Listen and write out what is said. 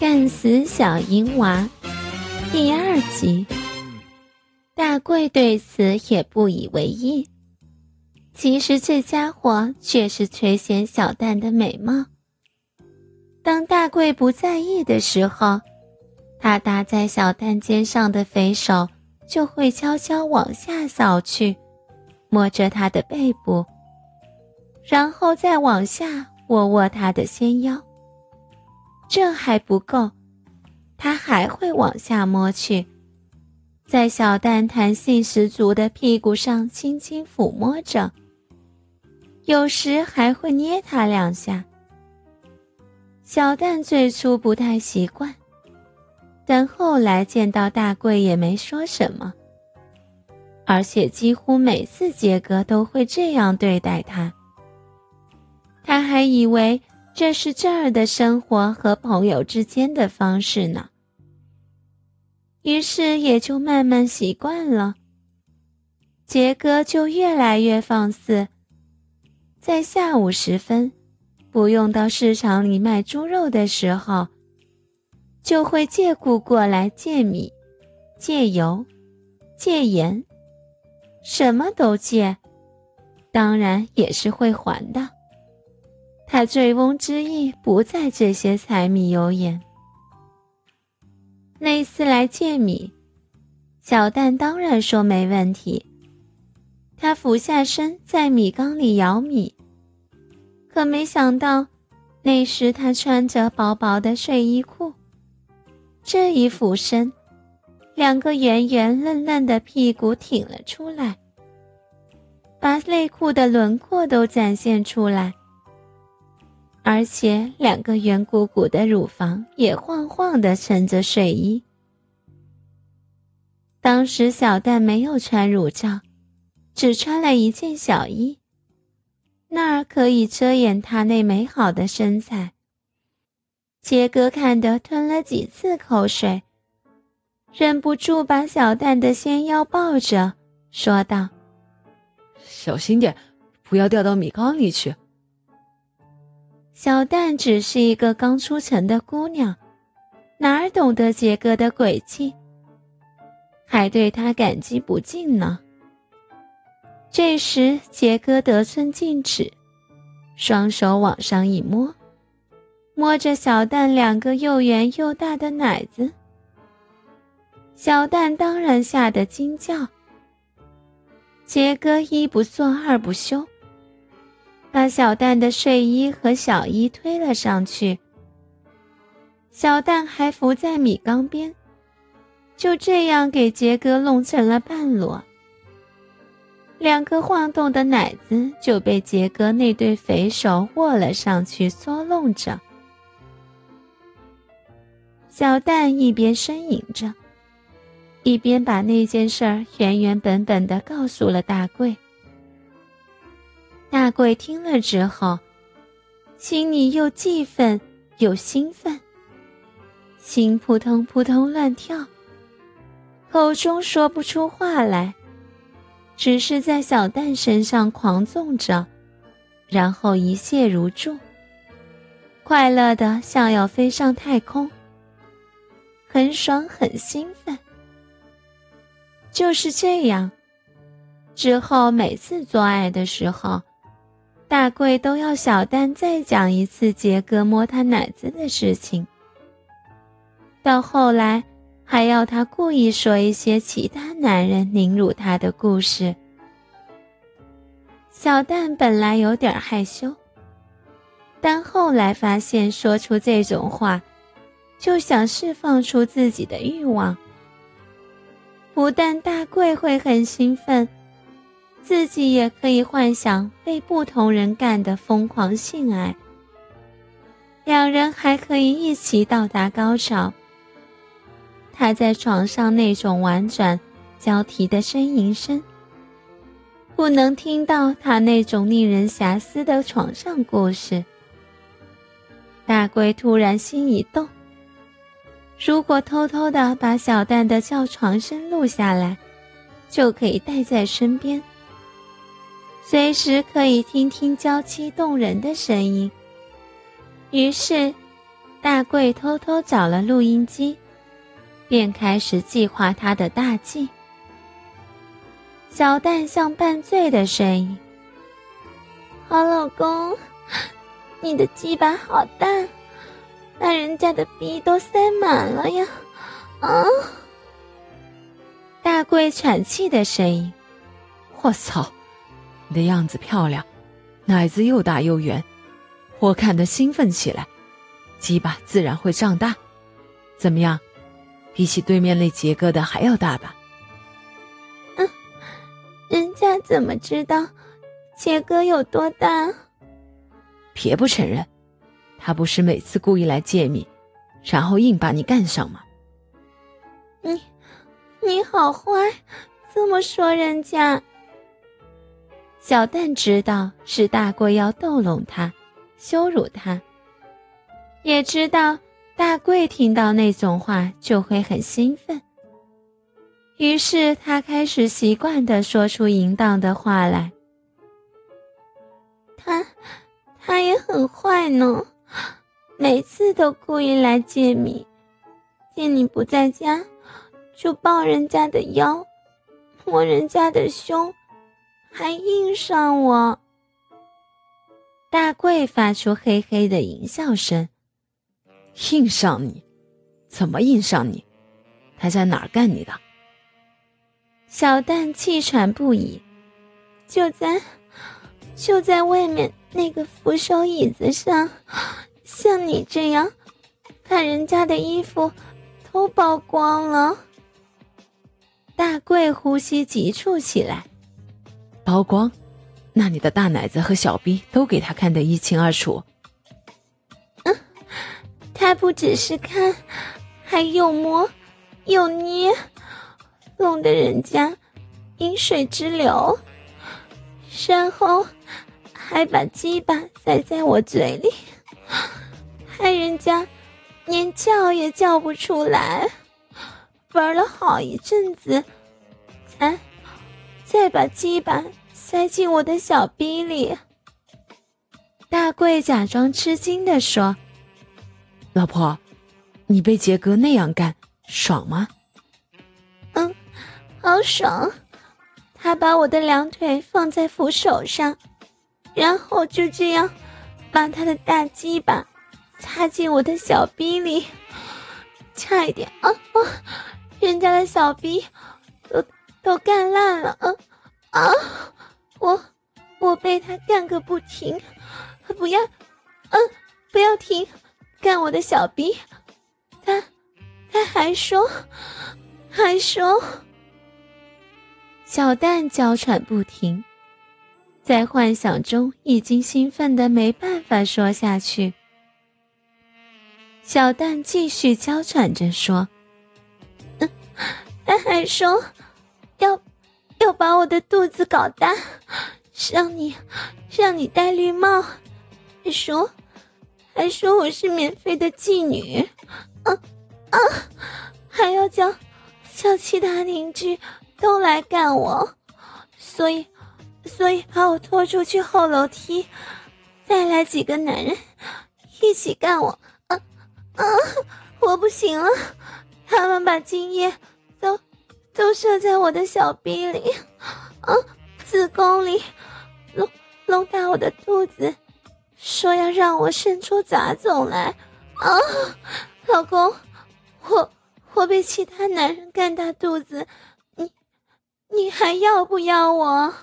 干死小淫娃，第二集。大贵对此也不以为意。其实这家伙却是垂涎小蛋的美貌。当大贵不在意的时候，他搭在小蛋肩上的肥手就会悄悄往下扫去，摸着他的背部，然后再往下握握他的纤腰。这还不够，他还会往下摸去，在小蛋弹性十足的屁股上轻轻抚摸着，有时还会捏他两下。小蛋最初不太习惯。但后来见到大贵也没说什么，而且几乎每次杰哥都会这样对待他。他还以为这是这儿的生活和朋友之间的方式呢，于是也就慢慢习惯了。杰哥就越来越放肆，在下午时分，不用到市场里卖猪肉的时候。就会借故过来借米、借油、借盐，什么都借，当然也是会还的。他醉翁之意不在这些柴米油盐。那次来借米，小蛋当然说没问题。他俯下身在米缸里舀米，可没想到，那时他穿着薄薄的睡衣裤。这一俯身，两个圆圆嫩嫩的屁股挺了出来，把内裤的轮廓都展现出来，而且两个圆鼓鼓的乳房也晃晃的撑着睡衣。当时小蛋没有穿乳罩，只穿了一件小衣，那儿可以遮掩他那美好的身材。杰哥看得吞了几次口水，忍不住把小蛋的纤腰抱着，说道：“小心点，不要掉到米缸里去。”小蛋只是一个刚出城的姑娘，哪儿懂得杰哥的诡计，还对他感激不尽呢。这时，杰哥得寸进尺，双手往上一摸。摸着小蛋两个又圆又大的奶子，小蛋当然吓得惊叫。杰哥一不做二不休，把小蛋的睡衣和小衣推了上去。小蛋还伏在米缸边，就这样给杰哥弄成了半裸。两个晃动的奶子就被杰哥那对肥手握了上去，搓弄着。小蛋一边呻吟着，一边把那件事儿原原本本的告诉了大贵。大贵听了之后，心里又气愤又兴奋，心扑通扑通乱跳，口中说不出话来，只是在小蛋身上狂纵着，然后一泻如注，快乐的像要飞上太空。很爽，很兴奋。就是这样，之后每次做爱的时候，大贵都要小蛋再讲一次杰哥摸他奶子的事情。到后来，还要他故意说一些其他男人凌辱他的故事。小蛋本来有点害羞，但后来发现说出这种话。就想释放出自己的欲望，不但大贵会很兴奋，自己也可以幻想被不同人干的疯狂性爱。两人还可以一起到达高潮。他在床上那种婉转、交替的呻吟声，不能听到他那种令人遐思的床上故事。大贵突然心一动。如果偷偷的把小蛋的叫床声录下来，就可以带在身边，随时可以听听娇妻动人的声音。于是，大贵偷偷找了录音机，便开始计划他的大计。小蛋像半醉的声音：“好老公，你的鸡巴好大，把人家的逼都塞满了呀！”啊！大贵喘气的声音：“我操，你的样子漂亮，奶子又大又圆，我看得兴奋起来。”鸡巴自然会胀大，怎么样？比起对面那杰哥的还要大吧？嗯，人家怎么知道杰哥有多大？别不承认，他不是每次故意来借你，然后硬把你干上吗？你，你好坏，这么说人家？小蛋知道是大贵要逗弄他，羞辱他。也知道大贵听到那种话就会很兴奋，于是他开始习惯的说出淫荡的话来。他，他也很坏呢，每次都故意来借米，见你不在家，就抱人家的腰，摸人家的胸，还硬上我。大贵发出嘿嘿的淫笑声。硬上你？怎么硬上你？他在哪儿干你的？小蛋气喘不已，就在就在外面那个扶手椅子上，像你这样，把人家的衣服都曝光了。大贵呼吸急促起来，高光？那里的大奶子和小逼都给他看得一清二楚。嗯他不只是看，还又摸，又捏，弄得人家饮水直流，然后还把鸡巴塞在我嘴里，害人家连叫也叫不出来，玩了好一阵子，才再把鸡巴塞进我的小逼里。大贵假装吃惊的说。老婆，你被杰哥那样干爽吗？嗯，好爽！他把我的两腿放在扶手上，然后就这样把他的大鸡巴插进我的小逼里，差一点啊啊！人家的小逼都都干烂了啊啊！我我被他干个不停，不要，嗯，不要停！干我的小逼，他他还说，还说，小蛋娇喘不停，在幻想中已经兴奋的没办法说下去。小蛋继续娇喘着说：“嗯，他还说，要要把我的肚子搞大，让你让你戴绿帽，说。”还说我是免费的妓女，啊啊！还要叫叫其他邻居都来干我，所以所以把我拖出去后楼梯，再来几个男人一起干我，啊啊！我不行了，他们把精液都射在我的小臂里，啊，子宫里，隆隆大我的肚子。说要让我生出杂种来，啊，老公，我我被其他男人干大肚子，你你还要不要我？